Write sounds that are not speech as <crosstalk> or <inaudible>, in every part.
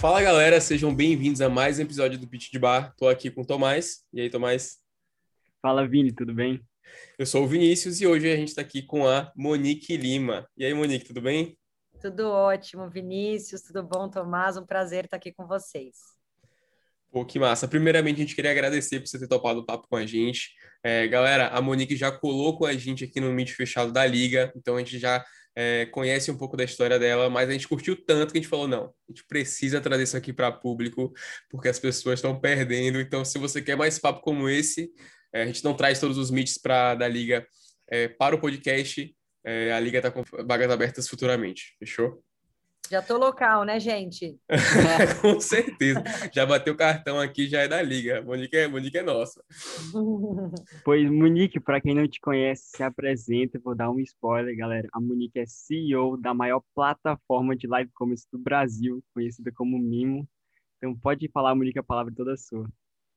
Fala galera, sejam bem-vindos a mais um episódio do Pitch de Bar. Tô aqui com o Tomás. E aí, Tomás? Fala, Vini, tudo bem? Eu sou o Vinícius e hoje a gente está aqui com a Monique Lima. E aí, Monique, tudo bem? Tudo ótimo, Vinícius, tudo bom, Tomás? Um prazer estar aqui com vocês. Pô, que massa. Primeiramente, a gente queria agradecer por você ter topado o papo com a gente. É, galera, a Monique já colocou a gente aqui no Meet fechado da Liga, então a gente já é, conhece um pouco da história dela, mas a gente curtiu tanto que a gente falou: não, a gente precisa trazer isso aqui para público, porque as pessoas estão perdendo. Então, se você quer mais papo como esse, é, a gente não traz todos os meets pra, da Liga é, para o podcast. É, a Liga está com vagas abertas futuramente, fechou? Já tô local, né, gente? <laughs> Com certeza. Já bateu o cartão aqui, já é da liga. Monique é, Monique é nossa. <laughs> Pois, Monique, para quem não te conhece, se apresenta. Vou dar um spoiler, galera. A Monique é CEO da maior plataforma de live commerce do Brasil, conhecida como Mimo. Então, pode falar, Monique, a palavra é toda sua.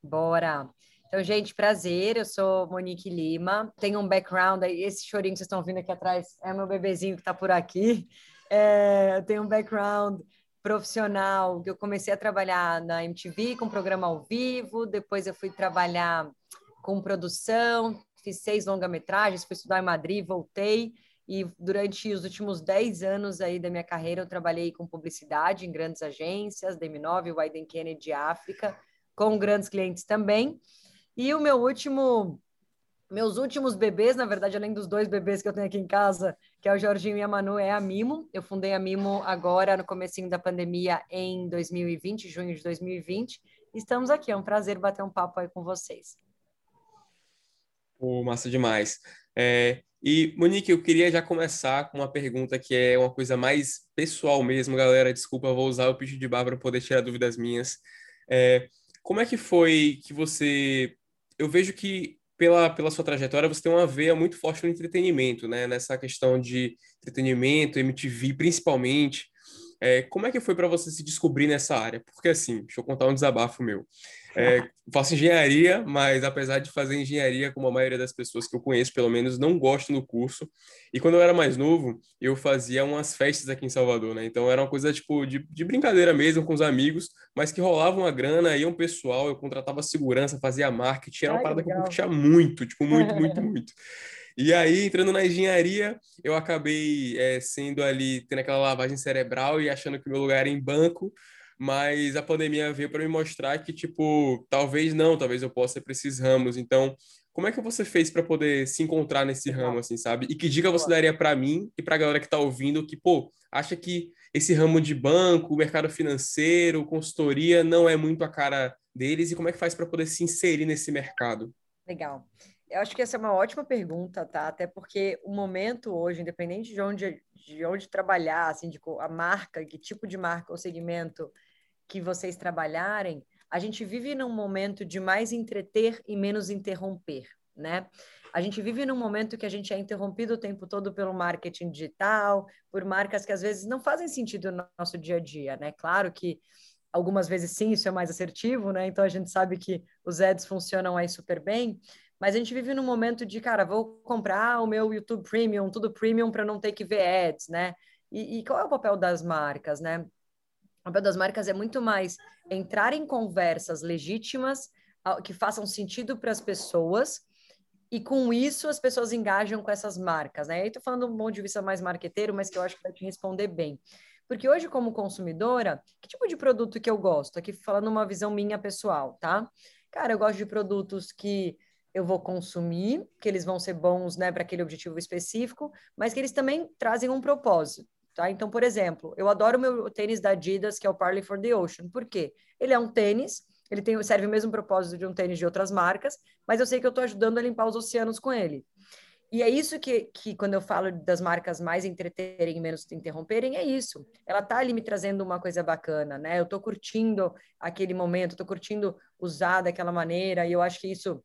Bora. Então, gente, prazer. Eu sou Monique Lima. Tenho um background aí. Esse chorinho que vocês estão vendo aqui atrás é meu bebezinho que está por aqui. É, eu tenho um background profissional, que eu comecei a trabalhar na MTV com programa ao vivo, depois eu fui trabalhar com produção, fiz seis longa-metragens, fui estudar em Madrid, voltei, e durante os últimos dez anos aí da minha carreira eu trabalhei com publicidade em grandes agências, DM9, Wyden Kennedy África, com grandes clientes também. E o meu último meus últimos bebês, na verdade, além dos dois bebês que eu tenho aqui em casa, que é o Jorginho e a Manu, é a Mimo. Eu fundei a Mimo agora no comecinho da pandemia em 2020, junho de 2020. Estamos aqui, é um prazer bater um papo aí com vocês. Pô, massa demais. É, e, Monique, eu queria já começar com uma pergunta que é uma coisa mais pessoal mesmo, galera. Desculpa, vou usar o pitch de bar para poder tirar dúvidas minhas. É, como é que foi que você... Eu vejo que pela, pela sua trajetória, você tem uma veia muito forte no entretenimento, né? Nessa questão de entretenimento, MTV principalmente. É, como é que foi para você se descobrir nessa área? Porque assim, deixa eu contar um desabafo meu. É, faço engenharia, mas apesar de fazer engenharia, como a maioria das pessoas que eu conheço, pelo menos, não gosto do curso. E quando eu era mais novo, eu fazia umas festas aqui em Salvador, né? Então era uma coisa tipo de, de brincadeira mesmo com os amigos, mas que rolava uma grana, ia um pessoal, eu contratava segurança, fazia marketing, era uma Ai, parada legal. que eu curtia muito, tipo, muito, muito, <laughs> muito. E aí, entrando na engenharia, eu acabei é, sendo ali, tendo aquela lavagem cerebral e achando que o meu lugar era em banco, mas a pandemia veio para me mostrar que, tipo, talvez não, talvez eu possa ir para esses ramos. Então, como é que você fez para poder se encontrar nesse ramo, assim, sabe? E que dica você daria para mim e para a galera que está ouvindo que, pô, acha que esse ramo de banco, mercado financeiro, consultoria não é muito a cara deles e como é que faz para poder se inserir nesse mercado? Legal. Eu acho que essa é uma ótima pergunta, tá? Até porque o momento hoje, independente de onde, de onde trabalhar, assim, de a marca, que tipo de marca ou segmento que vocês trabalharem, a gente vive num momento de mais entreter e menos interromper, né? A gente vive num momento que a gente é interrompido o tempo todo pelo marketing digital, por marcas que às vezes não fazem sentido no nosso dia a dia, né? Claro que algumas vezes sim, isso é mais assertivo, né? Então a gente sabe que os ads funcionam aí super bem, mas a gente vive num momento de, cara, vou comprar o meu YouTube Premium, tudo premium para não ter que ver ads, né? E, e, qual é o papel das marcas, né? O papel das marcas é muito mais entrar em conversas legítimas que façam sentido para as pessoas e com isso as pessoas engajam com essas marcas, né? Aí tô falando um ponto de vista mais marqueteiro, mas que eu acho que vai te responder bem. Porque hoje, como consumidora, que tipo de produto que eu gosto? Aqui falando uma visão minha pessoal, tá? Cara, eu gosto de produtos que eu vou consumir, que eles vão ser bons, né, para aquele objetivo específico, mas que eles também trazem um propósito, tá? Então, por exemplo, eu adoro o meu tênis da Adidas, que é o Parley for the Ocean. Por quê? Ele é um tênis, ele tem, serve o mesmo propósito de um tênis de outras marcas, mas eu sei que eu estou ajudando a limpar os oceanos com ele. E é isso que, que quando eu falo das marcas mais entreterem e menos interromperem, é isso. Ela tá ali me trazendo uma coisa bacana, né? Eu tô curtindo aquele momento, tô curtindo usar daquela maneira, e eu acho que isso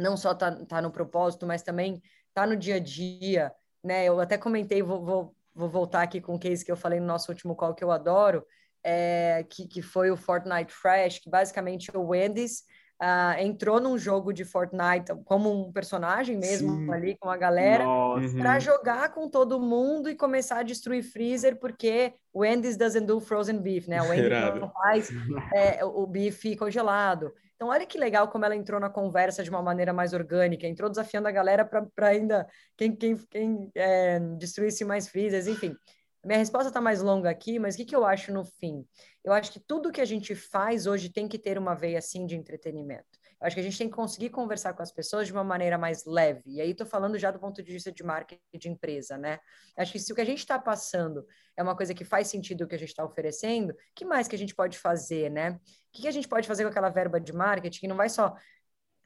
não só tá, tá no propósito, mas também tá no dia a dia, né? Eu até comentei, vou, vou, vou voltar aqui com o case que eu falei no nosso último call que eu adoro, é, que, que foi o Fortnite Fresh, que basicamente o Wendy's uh, entrou num jogo de Fortnite como um personagem mesmo Sim. ali com a galera para uhum. jogar com todo mundo e começar a destruir freezer porque o Wendy's doesn't do frozen beef, né? O Wendy's não faz é, o bife congelado. Então, olha que legal como ela entrou na conversa de uma maneira mais orgânica, entrou desafiando a galera para ainda quem, quem, quem é, destruísse mais freezers, enfim. Minha resposta está mais longa aqui, mas o que, que eu acho no fim? Eu acho que tudo que a gente faz hoje tem que ter uma veia assim de entretenimento. Eu acho que a gente tem que conseguir conversar com as pessoas de uma maneira mais leve. E aí estou falando já do ponto de vista de marketing de empresa, né? Acho que se o que a gente está passando é uma coisa que faz sentido o que a gente está oferecendo, que mais que a gente pode fazer, né? O que, que a gente pode fazer com aquela verba de marketing que não vai só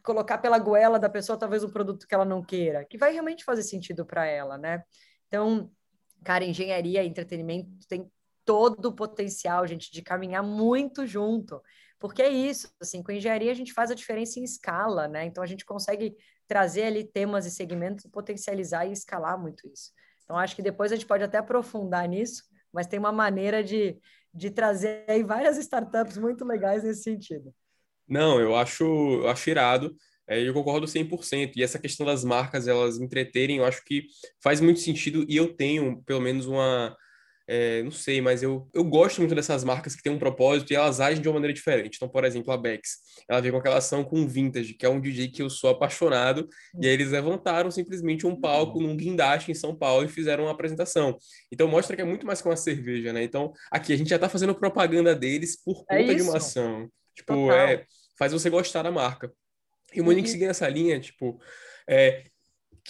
colocar pela goela da pessoa talvez um produto que ela não queira, que vai realmente fazer sentido para ela, né? Então, Cara, engenharia e entretenimento tem todo o potencial, gente, de caminhar muito junto. Porque é isso, assim, com engenharia a gente faz a diferença em escala, né? Então a gente consegue trazer ali temas e segmentos, potencializar e escalar muito isso. Então acho que depois a gente pode até aprofundar nisso, mas tem uma maneira de, de trazer aí várias startups muito legais nesse sentido. Não, eu acho, eu acho irado. É, eu concordo 100%. E essa questão das marcas, elas entreterem, eu acho que faz muito sentido. E eu tenho, pelo menos, uma. É, não sei, mas eu, eu gosto muito dessas marcas que têm um propósito e elas agem de uma maneira diferente. Então, por exemplo, a Bex, ela veio com aquela ação com Vintage, que é um DJ que eu sou apaixonado, e aí eles levantaram simplesmente um palco num guindaste em São Paulo e fizeram uma apresentação. Então, mostra que é muito mais que uma cerveja, né? Então, aqui a gente já tá fazendo propaganda deles por é conta é de uma ação. Tipo, Total. é, faz você gostar da marca. E o Monique uhum. seguindo essa linha, tipo, é,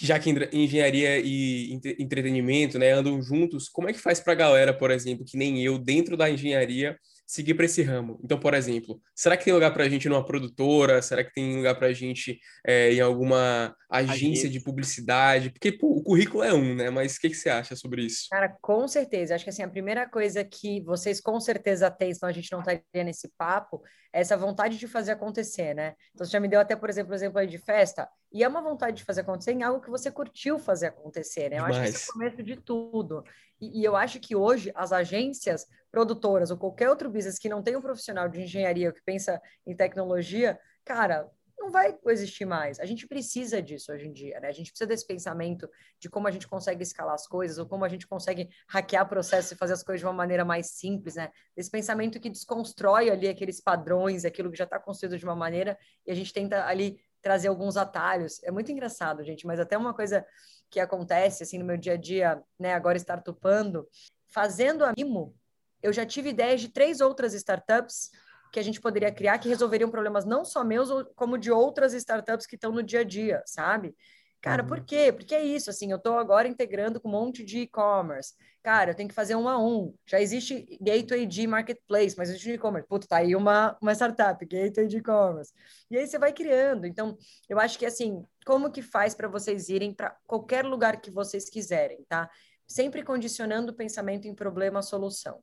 já que engenharia e entretenimento né, andam juntos, como é que faz para a galera, por exemplo, que nem eu, dentro da engenharia, seguir para esse ramo. Então, por exemplo, será que tem lugar para a gente numa produtora? Será que tem lugar para a gente é, em alguma agência de publicidade? Porque pô, o currículo é um, né? Mas o que, que você acha sobre isso? Cara, com certeza. Acho que assim, a primeira coisa que vocês com certeza têm, senão a gente não estaria nesse papo, é essa vontade de fazer acontecer, né? Então, você já me deu até, por exemplo, o exemplo aí de festa, e é uma vontade de fazer acontecer em algo que você curtiu fazer acontecer, né? Eu Demais. acho que esse é o começo de tudo. E, eu acho que hoje as agências produtoras ou qualquer outro business que não tem um profissional de engenharia que pensa em tecnologia, cara, não vai existir mais. A gente precisa disso hoje em dia, né? A gente precisa desse pensamento de como a gente consegue escalar as coisas ou como a gente consegue hackear processos e fazer as coisas de uma maneira mais simples, né? Desse pensamento que desconstrói ali aqueles padrões, aquilo que já está construído de uma maneira e a gente tenta ali trazer alguns atalhos. É muito engraçado, gente, mas até uma coisa que acontece assim no meu dia a dia, né, agora startupando, fazendo a Mimo, eu já tive ideias de três outras startups que a gente poderia criar que resolveriam problemas não só meus, como de outras startups que estão no dia a dia, sabe? Cara, uhum. por quê? Porque é isso, assim, eu estou agora integrando com um monte de e-commerce. Cara, eu tenho que fazer um a um. Já existe Gateway de Marketplace, mas existe e-commerce. Puta, tá aí uma, uma startup, Gateway de e-commerce. E aí você vai criando. Então, eu acho que, assim, como que faz para vocês irem para qualquer lugar que vocês quiserem, tá? Sempre condicionando o pensamento em problema-solução.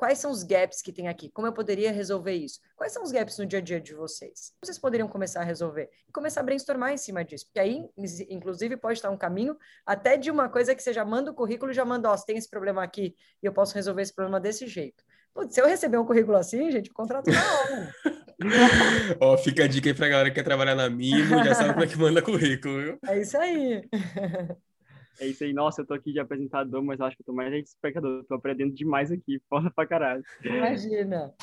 Quais são os gaps que tem aqui? Como eu poderia resolver isso? Quais são os gaps no dia a dia de vocês? Vocês poderiam começar a resolver e começar a brainstormar em cima disso, porque aí, inclusive, pode estar um caminho até de uma coisa que você já manda o currículo e já manda, ó, você tem esse problema aqui e eu posso resolver esse problema desse jeito. Putz, se eu receber um currículo assim, gente, contrato <laughs> na hora. Ó, fica a dica aí pra galera que quer trabalhar na Mimo, já sabe como é que <laughs> manda currículo, viu? É isso aí. É isso aí, nossa, eu tô aqui de apresentador, mas eu acho que eu tô mais de espectador, tô aprendendo demais aqui, <laughs> foda pra caralho. Imagina.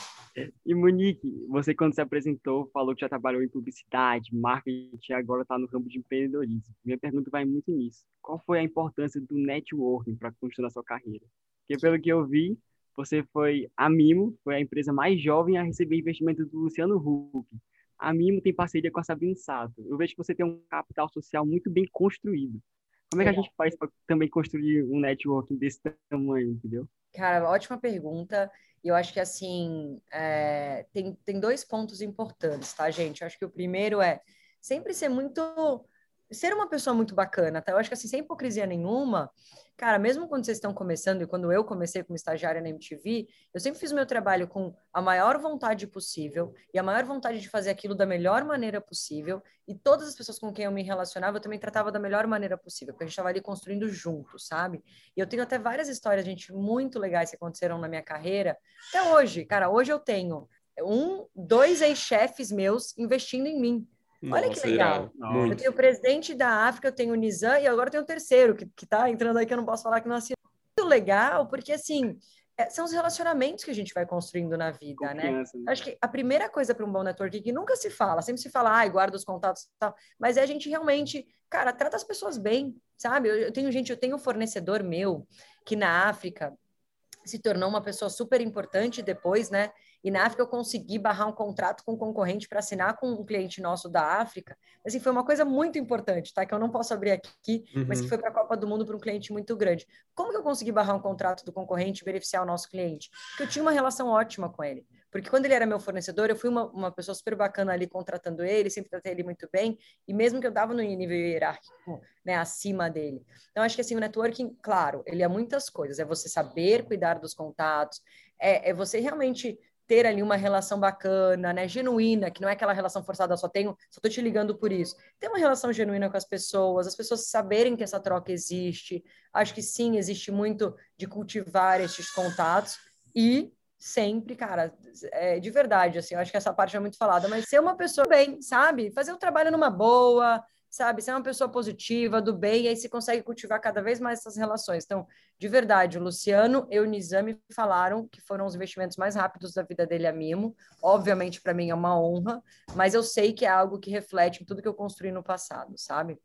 E Monique, você quando se apresentou, falou que já trabalhou em publicidade, marketing, e agora tá no campo de empreendedorismo. Minha pergunta vai muito nisso. Qual foi a importância do networking para construir a sua carreira? Porque pelo que eu vi, você foi a Mimo, foi a empresa mais jovem a receber investimento do Luciano Huck. A Mimo tem parceria com a Sabine Sato. Eu vejo que você tem um capital social muito bem construído. Como é que a gente faz para também construir um networking desse tamanho, entendeu? Cara, ótima pergunta. E eu acho que, assim, é, tem, tem dois pontos importantes, tá, gente? Eu acho que o primeiro é sempre ser muito ser uma pessoa muito bacana, tá? Eu acho que assim, sem hipocrisia nenhuma, cara, mesmo quando vocês estão começando e quando eu comecei como estagiária na MTV, eu sempre fiz meu trabalho com a maior vontade possível e a maior vontade de fazer aquilo da melhor maneira possível e todas as pessoas com quem eu me relacionava eu também tratava da melhor maneira possível, porque a gente estava ali construindo juntos, sabe? E eu tenho até várias histórias, gente, muito legais que aconteceram na minha carreira, até hoje, cara, hoje eu tenho um, dois ex-chefes meus investindo em mim. Nossa, Olha que legal. Eu tenho o presidente da África, eu tenho o Nizam e agora eu tenho o terceiro, que, que tá entrando aí, que eu não posso falar que não assinou. Muito legal, porque assim, é, são os relacionamentos que a gente vai construindo na vida, né? Confiança, né? Acho que a primeira coisa para um bom network que nunca se fala, sempre se fala, ai, guarda os contatos e tal, mas é a gente realmente, cara, trata as pessoas bem, sabe? Eu, eu tenho gente, eu tenho um fornecedor meu que na África se tornou uma pessoa super importante depois, né? E na África eu consegui barrar um contrato com um concorrente para assinar com um cliente nosso da África. Assim, foi uma coisa muito importante, tá? Que eu não posso abrir aqui, uhum. mas que uhum. foi para a Copa do Mundo para um cliente muito grande. Como que eu consegui barrar um contrato do concorrente e beneficiar o nosso cliente? Porque eu tinha uma relação ótima com ele. Porque quando ele era meu fornecedor, eu fui uma, uma pessoa super bacana ali contratando ele, sempre tratei ele muito bem, e mesmo que eu estava no nível hierárquico, né, acima dele. Então, acho que assim, o networking, claro, ele é muitas coisas. É você saber cuidar dos contatos, é, é você realmente ter ali uma relação bacana, né, genuína, que não é aquela relação forçada, só tenho, só tô te ligando por isso. Ter uma relação genuína com as pessoas, as pessoas saberem que essa troca existe. Acho que sim, existe muito de cultivar esses contatos e sempre, cara, é, de verdade, assim, eu acho que essa parte é muito falada, mas ser uma pessoa bem, sabe? Fazer o trabalho numa boa, sabe? Ser uma pessoa positiva, do bem, e aí se consegue cultivar cada vez mais essas relações. Então, de verdade, o Luciano e o Nizami falaram que foram os investimentos mais rápidos da vida dele a Mimo. Obviamente, para mim é uma honra, mas eu sei que é algo que reflete em tudo que eu construí no passado, sabe?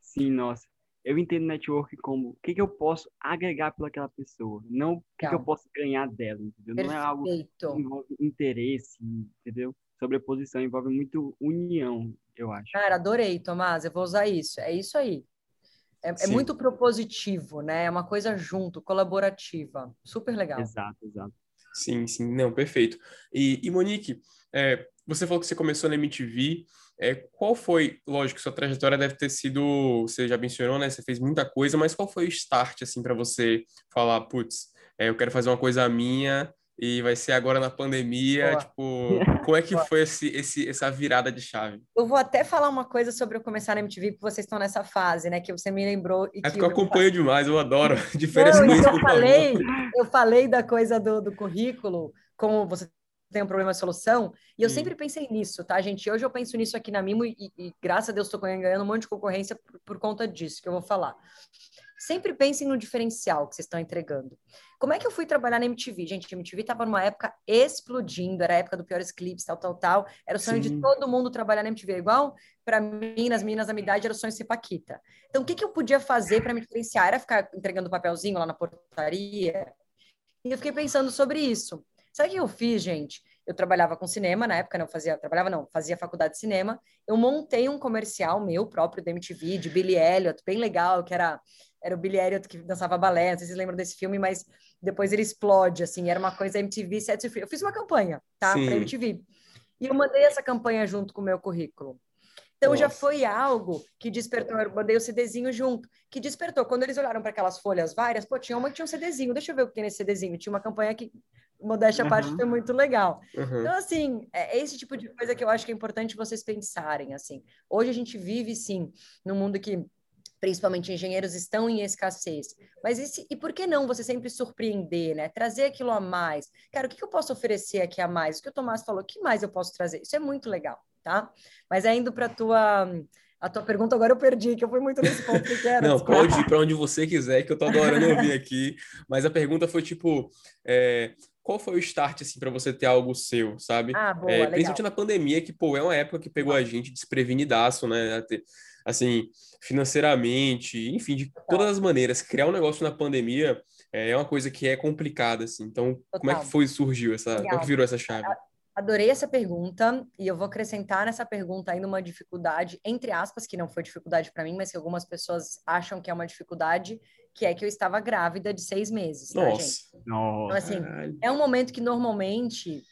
Sim, nossa. Eu entendo network como o que, que eu posso agregar pelaquela pessoa, não o que, que, eu posso ganhar dela, entendeu? Perfeito. Não é algo que envolve interesse, entendeu? Sobreposição envolve muito união, eu acho. Cara, adorei, Tomás. Eu vou usar isso. É isso aí. É, é, muito propositivo, né? É uma coisa junto, colaborativa. Super legal. Exato, exato. Sim, sim, não, perfeito. E, e Monique, é, você falou que você começou na MTV. É, qual foi, lógico, sua trajetória deve ter sido, você já mencionou, né? Você fez muita coisa, mas qual foi o start, assim, para você falar, putz, é, eu quero fazer uma coisa minha e vai ser agora na pandemia, Boa. tipo, <laughs> como é que Boa. foi esse, esse, essa virada de chave? Eu vou até falar uma coisa sobre eu começar na MTV, porque vocês estão nessa fase, né, que você me lembrou. E é que eu acompanho demais, eu adoro diferença <laughs> Não, eu falei, eu falei da coisa do, do currículo, como você tem um problema de solução, e eu sempre pensei nisso, tá, gente? Hoje eu penso nisso aqui na Mimo e, e graças a Deus estou ganhando um monte de concorrência por, por conta disso, que eu vou falar. Sempre pensem no diferencial que vocês estão entregando. Como é que eu fui trabalhar na MTV? Gente, a MTV estava numa época explodindo, era a época do Piores Clips, tal, tal, tal. Era o sonho Sim. de todo mundo trabalhar na MTV. Igual para mim, nas meninas da minha idade, era o sonho de ser Paquita. Então, o que, que eu podia fazer para me diferenciar? Era ficar entregando papelzinho lá na portaria? E eu fiquei pensando sobre isso. Sabe o que eu fiz, gente? Eu trabalhava com cinema na época, não fazia, trabalhava não, fazia faculdade de cinema. Eu montei um comercial meu próprio da MTV, de Billy Elliot, bem legal, que era era o Billy Elliot que dançava balé, não sei se vocês lembram desse filme, mas depois ele explode, assim, era uma coisa MTV Set Free. Eu fiz uma campanha, tá, para MTV. E eu mandei essa campanha junto com o meu currículo. Então Nossa. já foi algo que despertou, eu mandei o CDzinho junto, que despertou. Quando eles olharam para aquelas folhas várias, pô, tinha uma que tinha um CDzinho, deixa eu ver o que tem nesse CDzinho. Tinha uma campanha que, modéstia à uhum. parte, foi muito legal. Uhum. Então, assim, é esse tipo de coisa que eu acho que é importante vocês pensarem, assim. Hoje a gente vive, sim, num mundo que principalmente engenheiros, estão em escassez. Mas esse, e por que não você sempre surpreender, né? Trazer aquilo a mais. Cara, o que, eu posso oferecer aqui a mais? O que o Tomás falou, o que mais eu posso trazer? Isso é muito legal, tá? Mas é indo para a tua... A tua pergunta agora eu perdi, que eu fui muito nesse ponto que era. <laughs> Não, pode ir para onde você quiser, que eu tô adorando ouvir aqui. Mas a pergunta foi tipo, é, qual foi o start assim para você ter algo seu, sabe? Ah, boa, é, principalmente na pandemia, que pô, é uma época que pegou a gente desprevenidaço, né? Assim, financeiramente, enfim, de todas as maneiras. Criar um negócio na pandemia é, é uma coisa que é complicada, assim. Então, Total. como é que foi, surgiu essa, Legal. como é que virou essa chave? Adorei essa pergunta e eu vou acrescentar nessa pergunta ainda uma dificuldade, entre aspas, que não foi dificuldade para mim, mas que algumas pessoas acham que é uma dificuldade, que é que eu estava grávida de seis meses, tá, Nossa. gente? Nossa. Então, assim, é um momento que normalmente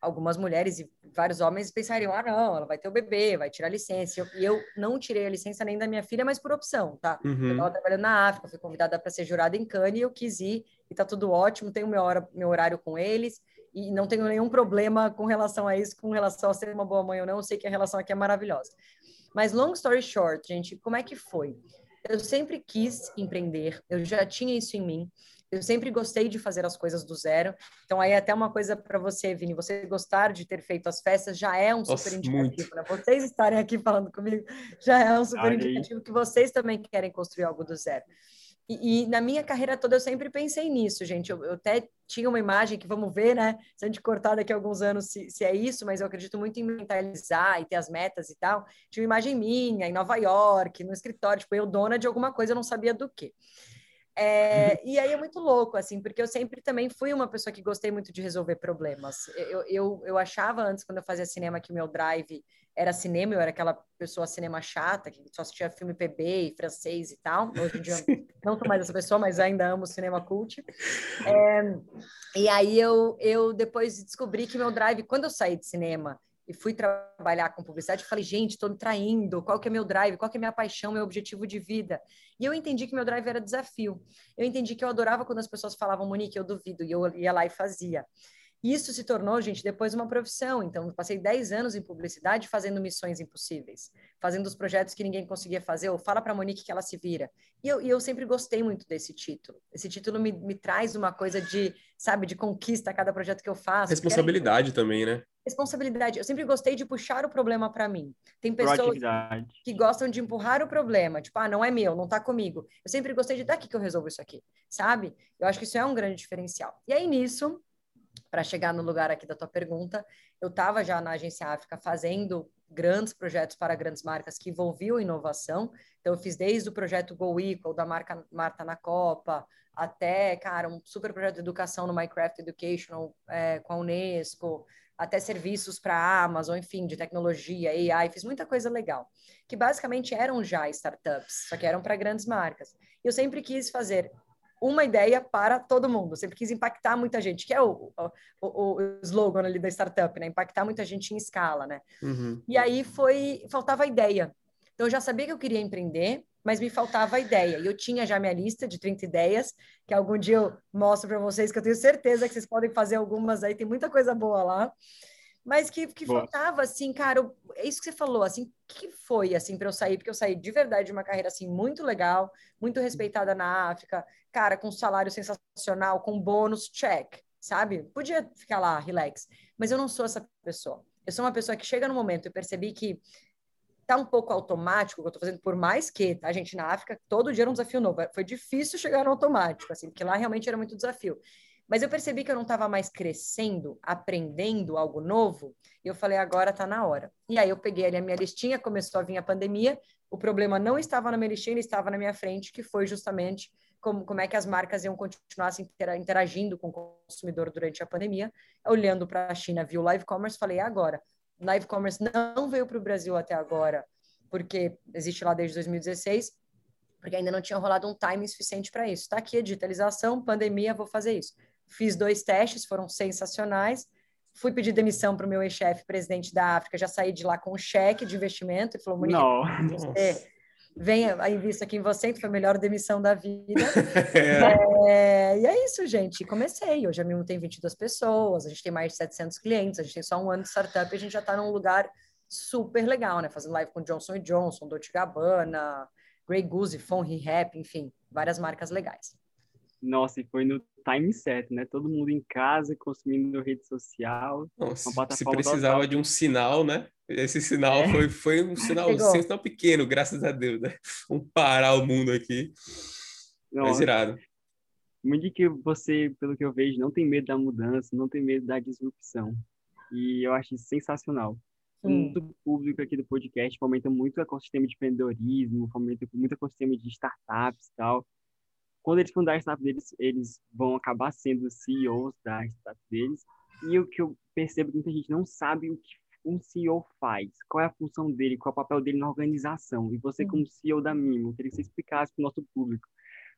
algumas mulheres e vários homens pensariam: ah, não, ela vai ter o bebê, vai tirar licença. E eu não tirei a licença nem da minha filha, mas por opção, tá? Uhum. Eu estava trabalhando na África, fui convidada para ser jurada em Cannes e eu quis ir, e tá tudo ótimo, tenho meu, hora, meu horário com eles, e não tenho nenhum problema com relação a isso, com relação a ser uma boa mãe ou não. Eu sei que a relação aqui é maravilhosa. Mas, long story short, gente, como é que foi? eu sempre quis empreender, eu já tinha isso em mim. Eu sempre gostei de fazer as coisas do zero. Então, aí até uma coisa para você, Vini, você gostar de ter feito as festas já é um super indicativo. Né? Vocês estarem aqui falando comigo já é um super indicativo que vocês também querem construir algo do zero. E, e, na minha carreira toda eu sempre pensei nisso, gente. Eu, eu, até tinha uma imagem que vamos ver, né? Se a gente cortar daqui a alguns anos se, se, é isso, mas eu acredito muito em mentalizar e ter as metas e tal. Tinha uma imagem minha em Nova York, no escritório, tipo, eu dona de alguma coisa, eu não sabia do que. É, e aí é muito louco, assim, porque eu sempre também fui uma pessoa que gostei muito de resolver problemas. Eu, eu, eu achava antes, quando eu fazia cinema, que o meu drive era cinema, eu era aquela pessoa cinema chata, que só assistia filme PB e francês e tal. Hoje em dia <laughs> não sou mais essa pessoa, mas ainda amo cinema cult. É, e aí eu, eu depois descobri que meu drive, quando eu saí de cinema e fui trabalhar com publicidade, falei, gente, estou me traindo, qual que é meu drive, qual que é minha paixão, meu objetivo de vida? E eu entendi que meu drive era desafio. Eu entendi que eu adorava quando as pessoas falavam, Monique, eu duvido, e eu ia lá e fazia. Isso se tornou, gente, depois uma profissão. Então, passei 10 anos em publicidade fazendo missões impossíveis, fazendo os projetos que ninguém conseguia fazer, ou fala para a Monique que ela se vira. E eu, e eu sempre gostei muito desse título. Esse título me, me traz uma coisa de, sabe, de conquista a cada projeto que eu faço. Responsabilidade também, né? Responsabilidade. Eu sempre gostei de puxar o problema para mim. Tem pessoas que gostam de empurrar o problema, tipo, ah, não é meu, não tá comigo. Eu sempre gostei de daqui que eu resolvo isso aqui, sabe? Eu acho que isso é um grande diferencial. E aí nisso, para chegar no lugar aqui da tua pergunta, eu estava já na Agência África fazendo grandes projetos para grandes marcas que envolviam inovação. Então, eu fiz desde o projeto Go Equal, da marca Marta na Copa, até, cara, um super projeto de educação no Minecraft Educational é, com a Unesco, até serviços para a Amazon, enfim, de tecnologia, AI, fiz muita coisa legal, que basicamente eram já startups, só que eram para grandes marcas. E eu sempre quis fazer uma ideia para todo mundo. sempre quis impactar muita gente, que é o, o, o slogan ali da startup, né? Impactar muita gente em escala, né? Uhum. E aí foi, faltava ideia. Então eu já sabia que eu queria empreender, mas me faltava ideia. E eu tinha já minha lista de 30 ideias, que algum dia eu mostro para vocês, que eu tenho certeza que vocês podem fazer algumas aí, tem muita coisa boa lá mas que, que faltava, assim, cara, é isso que você falou, assim, que foi, assim, para eu sair? Porque eu saí de verdade de uma carreira, assim, muito legal, muito respeitada na África, cara, com salário sensacional, com bônus, check, sabe? Podia ficar lá, relax, mas eu não sou essa pessoa. Eu sou uma pessoa que chega no momento e percebi que tá um pouco automático o que eu tô fazendo, por mais que, tá, gente, na África, todo dia era um desafio novo. Foi difícil chegar no automático, assim, porque lá realmente era muito desafio. Mas eu percebi que eu não estava mais crescendo, aprendendo algo novo, e eu falei, agora está na hora. E aí eu peguei ali a minha listinha, começou a vir a pandemia, o problema não estava na minha listinha, ele estava na minha frente, que foi justamente como, como é que as marcas iam continuar se interagindo com o consumidor durante a pandemia. Olhando para a China, viu live commerce, falei, agora. Live commerce não veio para o Brasil até agora, porque existe lá desde 2016, porque ainda não tinha rolado um time suficiente para isso. Está aqui a digitalização, pandemia, vou fazer isso. Fiz dois testes, foram sensacionais. Fui pedir demissão para o meu ex-chefe, presidente da África, já saí de lá com um cheque de investimento. Ele falou, Monique, você venha, invisto aqui em você, que foi a melhor demissão da vida. <laughs> é, e é isso, gente. Comecei. Hoje a Mimo tem 22 pessoas, a gente tem mais de 700 clientes, a gente tem só um ano de startup e a gente já está num lugar super legal, né? Fazendo live com Johnson Johnson, Dolce Gabbana, Grey Goose, Fon Rap, enfim, várias marcas legais. Nossa, e foi no time certo, né? Todo mundo em casa, consumindo rede social. Nossa, se precisava total. de um sinal, né? Esse sinal é. foi, foi um <laughs> sinal, um sinal pequeno, graças a Deus, né? <laughs> Um parar o mundo aqui. Nossa. Mas irado. Muito que você, pelo que eu vejo, não tem medo da mudança, não tem medo da disrupção. E eu acho isso sensacional. Hum. O público aqui do podcast fomenta muito o ecossistema de empreendedorismo, fomenta muito o ecossistema de startups e tal quando eles fundarem a startup deles, eles vão acabar sendo CEOs da startup deles. E o que eu percebo é que muita gente não sabe o que um CEO faz, qual é a função dele, qual é o papel dele na organização. E você, como CEO da Mimo, queria que você explicasse para o nosso público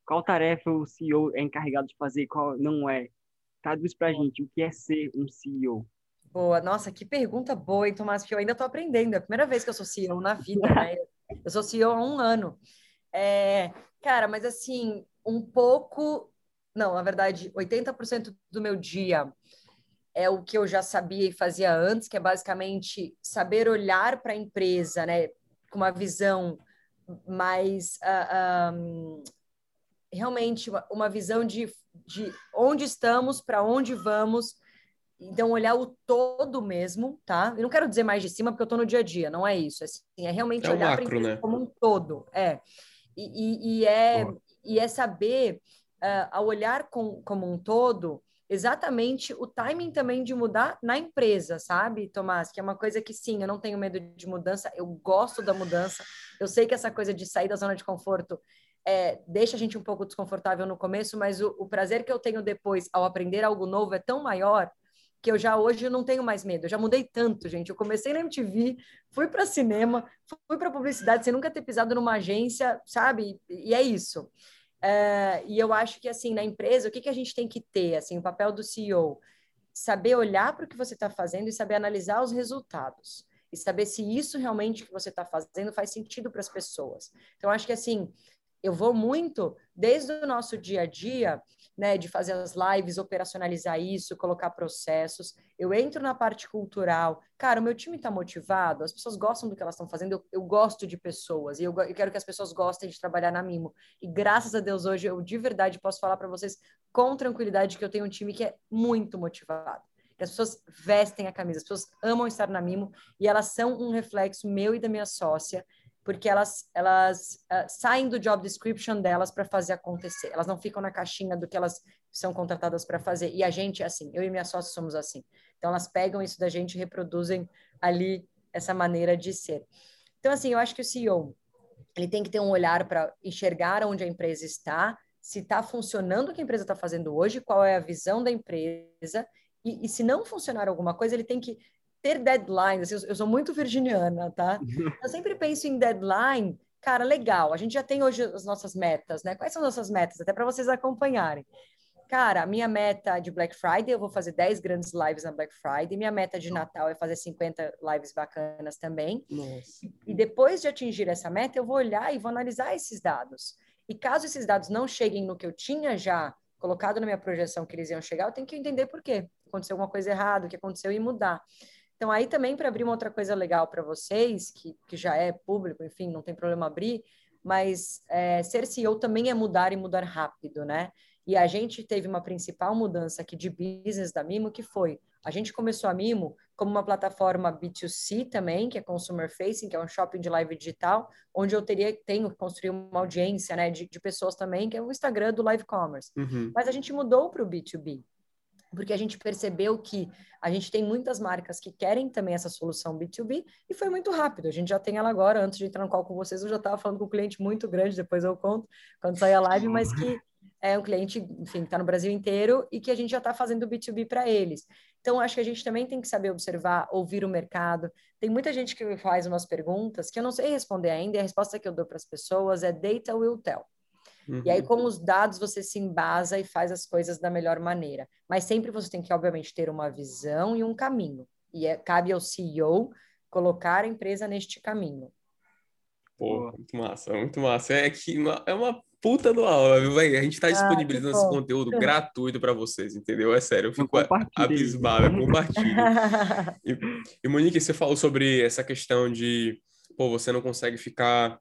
qual tarefa o CEO é encarregado de fazer, qual não é. Traduz para a gente o que é ser um CEO. Boa, nossa, que pergunta boa, hein, Tomás? Que eu ainda estou aprendendo. É a primeira vez que eu sou CEO na vida, né? Eu sou CEO há um ano. É, cara, mas assim, um pouco, não, na verdade, 80% do meu dia é o que eu já sabia e fazia antes, que é basicamente saber olhar para a empresa, né, com uma visão mas uh, um, realmente uma, uma visão de, de onde estamos, para onde vamos. Então, olhar o todo mesmo, tá? Eu não quero dizer mais de cima, porque eu estou no dia a dia, não é isso. É, assim, é realmente é olhar macro, né? como um todo. É. E, e, e é, e é saber, uh, ao olhar com, como um todo, exatamente o timing também de mudar na empresa, sabe, Tomás? Que é uma coisa que sim, eu não tenho medo de mudança, eu gosto da mudança. Eu sei que essa coisa de sair da zona de conforto é, deixa a gente um pouco desconfortável no começo, mas o, o, prazer que eu tenho depois ao aprender algo novo é tão maior que eu já hoje não tenho mais medo. Eu já mudei tanto, gente. Eu comecei na MTV, fui para cinema, fui para publicidade, sem nunca ter pisado numa agência, sabe? E é isso. É, e eu acho que assim na empresa, o que, que a gente tem que ter, assim, o papel do CEO, saber olhar para o que você está fazendo e saber analisar os resultados e saber se isso realmente que você está fazendo faz sentido para as pessoas. Então, acho que assim, eu vou muito desde o nosso dia a dia, né, de fazer as lives, operacionalizar isso, colocar processos. Eu entro na parte cultural. Cara, o meu time está motivado, as pessoas gostam do que elas estão fazendo. Eu, eu, gosto de pessoas e eu, eu, quero que as pessoas gostem de trabalhar na Mimo. E graças a Deus hoje eu de verdade posso falar para vocês com tranquilidade que eu tenho um time que é muito motivado. Que as pessoas vestem a camisa, as pessoas amam estar na Mimo e elas são um reflexo meu e da minha sócia porque elas, elas uh, saem do job description delas para fazer acontecer. Elas não ficam na caixinha do que elas são contratadas para fazer. E a gente é assim, eu e minha sócia somos assim. Então, elas pegam isso da gente e reproduzem ali essa maneira de ser. Então, assim, eu acho que o CEO ele tem que ter um olhar para enxergar onde a empresa está, se está funcionando o que a empresa está fazendo hoje, qual é a visão da empresa, e, e, se não funcionar alguma coisa, ele tem que ter deadlines, eu, eu sou muito virginiana, tá? <laughs> Eu sempre penso em deadline, cara, legal, a gente já tem hoje as nossas metas, né? Quais são as nossas metas? Até para vocês acompanharem. Cara, minha meta de Black Friday, eu vou fazer 10 grandes lives na Black Friday. Minha meta de Natal é fazer 50 lives bacanas também. Nossa. E depois de atingir essa meta, eu vou olhar e vou analisar esses dados. E caso esses dados não cheguem no que eu tinha já colocado na minha projeção que eles iam chegar, eu tenho que entender por quê. Aconteceu alguma coisa errada, o que aconteceu e mudar. Então, aí também para abrir uma outra coisa legal para vocês, que, que já é público, enfim, não tem problema abrir, mas é, ser CEO também é mudar e mudar rápido, né? E a gente teve uma principal mudança aqui de business da Mimo, que foi, a gente começou a Mimo como uma plataforma B2C também, que é Consumer Facing, que é um shopping de live digital, onde eu teria, tenho que construir uma audiência, né, de, de pessoas também, que é o Instagram do Live Commerce. Uhum. Mas a gente mudou para o B2B porque a gente percebeu que a gente tem muitas marcas que querem também essa solução B2B e foi muito rápido. A gente já tem ela agora, antes de entrar no call com vocês, eu já estava falando com um cliente muito grande, depois eu conto quando sair a live, mas que é um cliente, enfim, que está no Brasil inteiro e que a gente já está fazendo B2B para eles. Então, acho que a gente também tem que saber observar, ouvir o mercado. Tem muita gente que faz umas perguntas que eu não sei responder ainda, e a resposta que eu dou para as pessoas é data will tell. Uhum. E aí, uhum. com os dados, você se embasa e faz as coisas da melhor maneira. Mas sempre você tem que, obviamente, ter uma visão e um caminho. E é, cabe ao CEO colocar a empresa neste caminho. Pô, muito massa, muito massa. É que uma, é uma puta do aula, viu, velho? A gente tá ah, disponibilizando ah, esse conteúdo <laughs> gratuito para vocês, entendeu? É sério, eu fico abismado, compartilho. <laughs> e, e Monique, você falou sobre essa questão de, pô, você não consegue ficar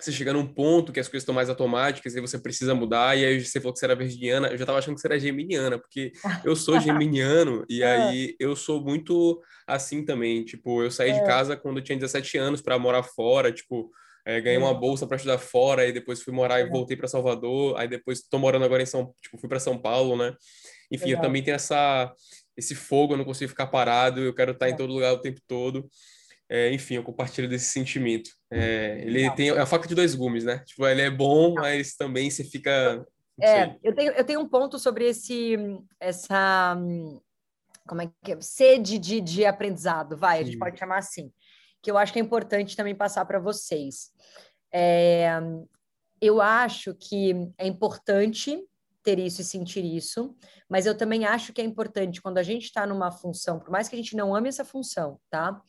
você chega num ponto que as coisas estão mais automáticas e você precisa mudar, e aí você falou que você era virginiana, eu já estava achando que você era geminiana, porque <laughs> eu sou geminiano, e é. aí eu sou muito assim também, tipo, eu saí é. de casa quando eu tinha 17 anos para morar fora, tipo, é, ganhei uma bolsa para estudar fora, aí depois fui morar e voltei para Salvador, aí depois estou morando agora em São, tipo, fui para São Paulo, né? Enfim, Legal. eu também tenho essa esse fogo, eu não consigo ficar parado, eu quero estar em é. todo lugar o tempo todo. É, enfim, eu compartilho desse sentimento. É, ele tem é a faca de dois gumes, né? Tipo, ele é bom, mas também você fica. É, eu tenho, eu tenho um ponto sobre esse, essa, como é que é? Sede de, de aprendizado, vai, a gente pode chamar assim, que eu acho que é importante também passar para vocês. É, eu acho que é importante ter isso e sentir isso, mas eu também acho que é importante quando a gente está numa função, por mais que a gente não ame essa função, tá?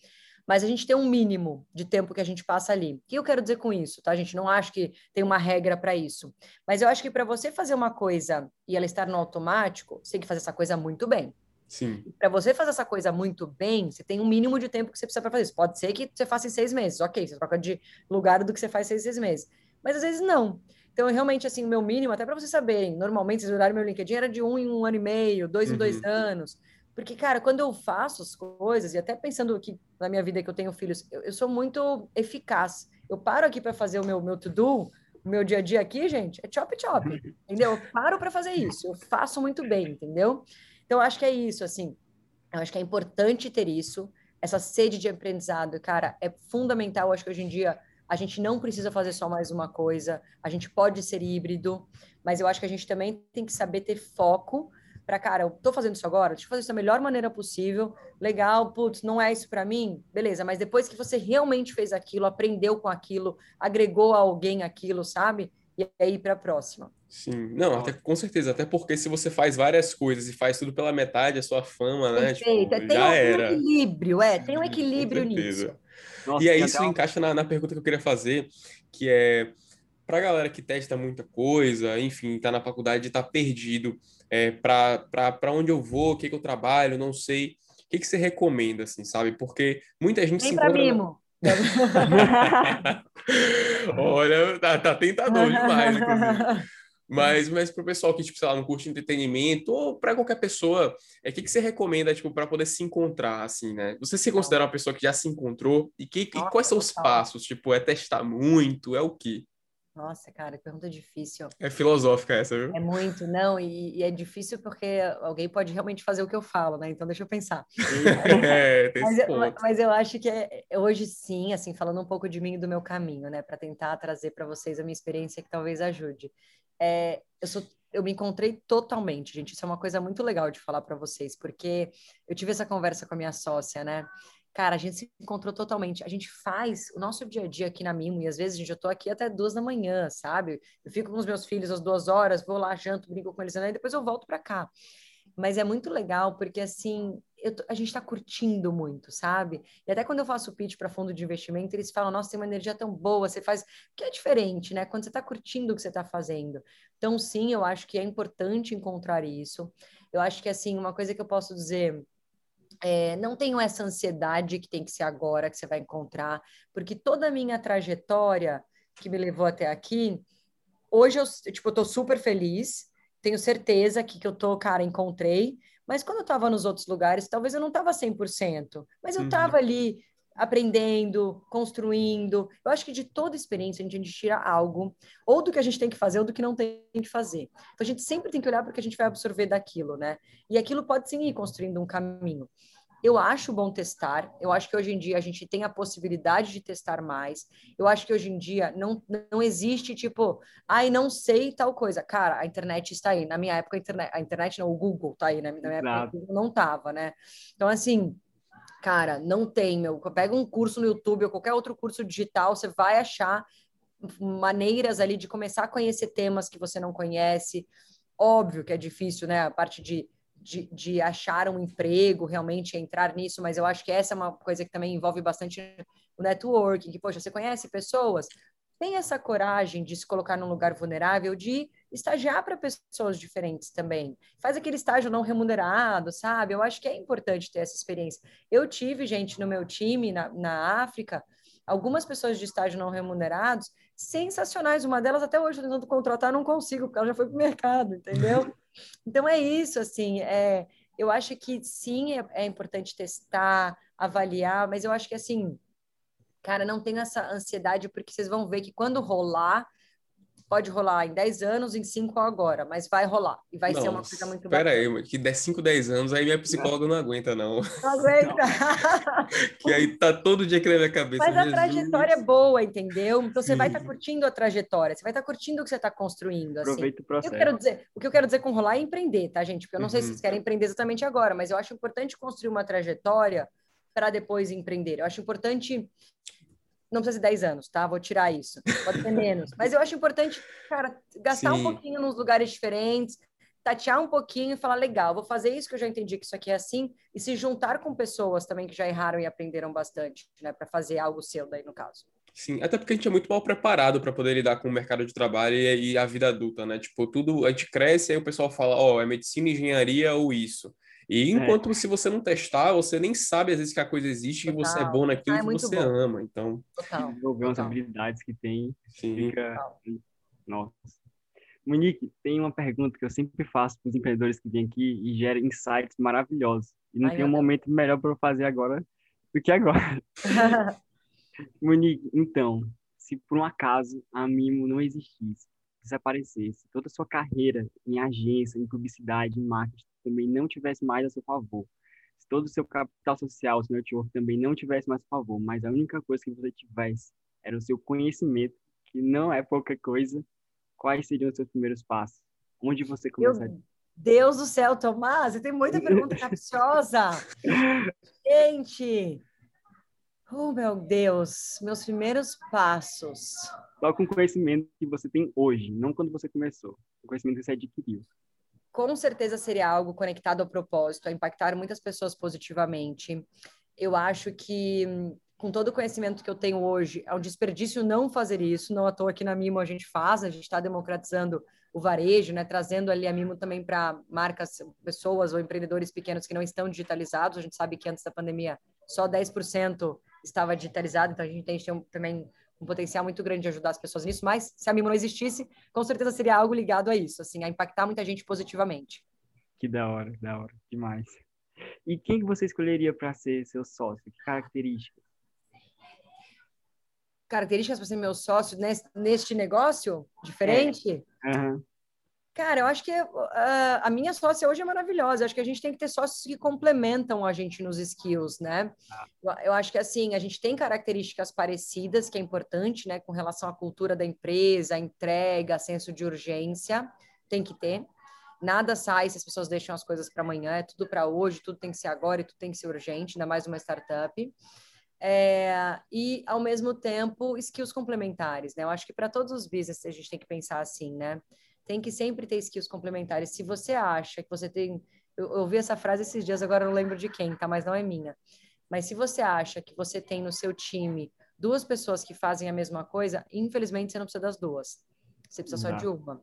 Mas a gente tem um mínimo de tempo que a gente passa ali. O que eu quero dizer com isso, tá? A gente não acha que tem uma regra para isso, mas eu acho que para você fazer uma coisa e ela estar no automático, você tem que fazer essa coisa muito bem. Sim. Para você fazer essa coisa muito bem, você tem um mínimo de tempo que você precisa para fazer isso. Pode ser que você faça em seis meses, ok, você troca de lugar do que você faz em seis, seis meses. Mas às vezes não. Então, realmente, assim, o meu mínimo, até para vocês saberem, normalmente, vocês olharem meu LinkedIn, era de um em um ano e meio, dois uhum. em dois uhum. anos. Porque, cara, quando eu faço as coisas, e até pensando que na minha vida que eu tenho filhos, eu, eu sou muito eficaz. Eu paro aqui para fazer o meu, meu to-do, o meu dia a dia aqui, gente, é chop chop, <laughs> entendeu? Eu paro para fazer isso, eu faço muito bem, entendeu? Então, acho que é isso, assim. Eu acho que é importante ter isso, essa sede de aprendizado, cara, é fundamental. Acho que hoje em dia a gente não precisa fazer só mais uma coisa, a gente pode ser híbrido, mas eu acho que a gente também tem que saber ter foco para, cara, eu tô fazendo isso agora, deixa eu fazer isso da melhor maneira possível, legal, putz, não é isso para mim, beleza, mas depois que você realmente fez aquilo, aprendeu com aquilo, agregou a alguém aquilo, sabe? E aí para a próxima. Sim, não, até, com certeza, até porque se você faz várias coisas e faz tudo pela metade, a sua fama, né? Perfeito, tipo, tem já um era. equilíbrio, é, tem um equilíbrio nisso. Nossa, e aí isso encaixa na, na pergunta que eu queria fazer, que é para a galera que testa muita coisa, enfim, está na faculdade, está perdido, é, para onde eu vou, o que, que eu trabalho, não sei. O que, que você recomenda, assim, sabe? Porque muita gente Vem se encontra... mimo. <laughs> Olha, tá, tá tentador demais, inclusive. Mas, mas para o pessoal que, tipo, sei lá, não curte entretenimento, ou para qualquer pessoa, é o que, que você recomenda, tipo, para poder se encontrar, assim, né? Você se considera uma pessoa que já se encontrou? E, que, e quais são os passos? Tipo, é testar muito? É o quê? Nossa, cara, pergunta difícil. É filosófica essa, viu? É muito, não, e, e, é difícil porque alguém pode realmente fazer o que eu falo, né? Então deixa eu pensar. <laughs> é, tem mas, eu, mas eu acho que é, hoje sim, assim, falando um pouco de mim e do meu caminho, né? Para tentar trazer para vocês a minha experiência que talvez ajude. É, eu sou eu me encontrei totalmente, gente. Isso é uma coisa muito legal de falar para vocês, porque eu tive essa conversa com a minha sócia, né? Cara, a gente se encontrou totalmente. A gente faz o nosso dia a dia aqui na Mimo, e às vezes, gente, eu tô aqui até duas da manhã, sabe? Eu fico com os meus filhos às duas horas, vou lá, janto, brinco com eles, e depois eu volto para cá. Mas é muito legal, porque assim, eu, a gente está curtindo muito, sabe? E até quando eu faço pitch para fundo de investimento, eles falam: nossa, tem uma energia tão boa, você faz. Que é diferente, né? Quando você está curtindo o que você está fazendo. Então, sim, eu acho que é importante encontrar isso. Eu acho que, assim, uma coisa que eu posso dizer. É, não tenho essa ansiedade que tem que ser agora que você vai encontrar, porque toda a minha trajetória que me levou até aqui, hoje eu, tipo, eu tô super feliz, tenho certeza que, que eu tô, cara, encontrei, mas quando eu estava nos outros lugares, talvez eu não estava 100%, mas eu estava uhum. ali aprendendo, construindo. Eu acho que de toda experiência a gente tira algo, ou do que a gente tem que fazer, ou do que não tem que fazer. Então a gente sempre tem que olhar para o que a gente vai absorver daquilo, né? E aquilo pode sim ir construindo um caminho. Eu acho bom testar. Eu acho que hoje em dia a gente tem a possibilidade de testar mais. Eu acho que hoje em dia não, não existe tipo, ai, não sei tal coisa. Cara, a internet está aí. Na minha época, a internet, a internet não, o Google está aí. Né? Na minha Exato. época, o Google não estava, né? Então, assim, cara, não tem, meu. Pega um curso no YouTube ou qualquer outro curso digital, você vai achar maneiras ali de começar a conhecer temas que você não conhece. Óbvio que é difícil, né? A parte de de, de achar um emprego, realmente entrar nisso, mas eu acho que essa é uma coisa que também envolve bastante o networking, que, poxa, você conhece pessoas, tem essa coragem de se colocar num lugar vulnerável, de estagiar para pessoas diferentes também. Faz aquele estágio não remunerado, sabe? Eu acho que é importante ter essa experiência. Eu tive, gente, no meu time na, na África, algumas pessoas de estágio não remunerados sensacionais. Uma delas até hoje tentando contratar, não consigo, porque ela já foi para o mercado, entendeu? <laughs> Então é isso, assim, é, eu acho que sim, é, é importante testar, avaliar, mas eu acho que assim, cara, não tenho essa ansiedade, porque vocês vão ver que quando rolar, pode rolar em 10 anos, em 5 agora, mas vai rolar. E vai não, ser uma coisa muito bacana. Pera aí, que der 5, 10 anos, aí minha psicóloga não aguenta, não. Não aguenta. <laughs> que aí tá todo dia aqui na minha cabeça. Mas Jesus. a trajetória é boa, entendeu? Então você Sim. vai estar tá curtindo a trajetória, você vai estar tá curtindo o que você está construindo. Assim. Aproveita o processo. O que, eu quero dizer, o que eu quero dizer com rolar é empreender, tá, gente? Porque eu não uhum. sei se vocês uhum. querem empreender exatamente agora, mas eu acho importante construir uma trajetória para depois empreender. Eu acho importante não precisa ser 10 anos, tá? Vou tirar isso. Pode ser menos. Mas eu acho importante, cara, gastar Sim. um pouquinho nos lugares diferentes, tatear um pouquinho e falar, legal, vou fazer isso que eu já entendi que isso aqui é assim, e se juntar com pessoas também que já erraram e aprenderam bastante, né? Para fazer algo seu daí, no caso. Sim, até porque a gente é muito mal preparado para poder lidar com o mercado de trabalho e, e, a vida adulta, né? Tipo, tudo, a gente cresce e aí o pessoal fala, ó, oh, é medicina, engenharia ou isso. E é. enquanto é. se você não testar, você nem sabe às vezes que a coisa existe Total. e você é bom naquilo ah, é que você bom. ama. Então, desenvolver umas habilidades que tem, Sim. fica. Nossa. Monique, tem uma pergunta que eu sempre faço para os empreendedores que vêm aqui e gera insights maravilhosos. E não Ai, tem um momento melhor para eu fazer agora do que agora. <laughs> Monique, então, se por um acaso a Mimo não existisse, desaparecesse, toda a sua carreira em agência, em publicidade, em marketing também não tivesse mais a seu favor, se todo o seu capital social, o seu network também não tivesse mais a favor, mas a única coisa que você tivesse era o seu conhecimento, que não é pouca coisa, quais seriam os seus primeiros passos? Onde você começaria? Meu Deus do céu, Tomás, você tem muita pergunta capciosa. <laughs> Gente, oh meu Deus, meus primeiros passos. Só com o conhecimento que você tem hoje, não quando você começou, o conhecimento que você adquiriu. Com certeza seria algo conectado ao propósito, a impactar muitas pessoas positivamente. Eu acho que com todo o conhecimento que eu tenho hoje, é um desperdício não fazer isso. Não à toa aqui na Mimo a gente faz, a gente está democratizando o varejo, né? trazendo ali a Mimo também para marcas, pessoas ou empreendedores pequenos que não estão digitalizados. A gente sabe que antes da pandemia só 10% estava digitalizado, então a gente tem, tem também um potencial muito grande de ajudar as pessoas nisso, mas se a Mimo não existisse, com certeza seria algo ligado a isso, assim, a impactar muita gente positivamente. Que da hora, da hora, demais. E quem que você escolheria para ser seu sócio? Que características? características para ser meu sócio neste, neste negócio diferente? É. Uhum. Cara, eu acho que uh, a minha sócia hoje é maravilhosa. Eu acho que a gente tem que ter sócios que complementam a gente nos skills, né? Ah. Eu, acho que assim, a gente tem características parecidas, que é importante, né? Com relação à cultura da empresa, a entrega, senso de urgência, tem que ter. Nada sai se as pessoas deixam as coisas para amanhã, é tudo para hoje, tudo tem que ser agora e tudo tem que ser urgente, ainda mais uma startup é, e, ao mesmo tempo, skills complementares, né? Eu acho que para todos os business a gente tem que pensar assim, né? Tem que sempre ter skills complementares. Se você acha que você tem... Eu, eu ouvi essa frase esses dias, agora eu não lembro de quem, tá? Mas não é minha. Mas se você acha que você tem no seu time duas pessoas que fazem a mesma coisa, infelizmente você não precisa das duas. Você precisa não. só de uma.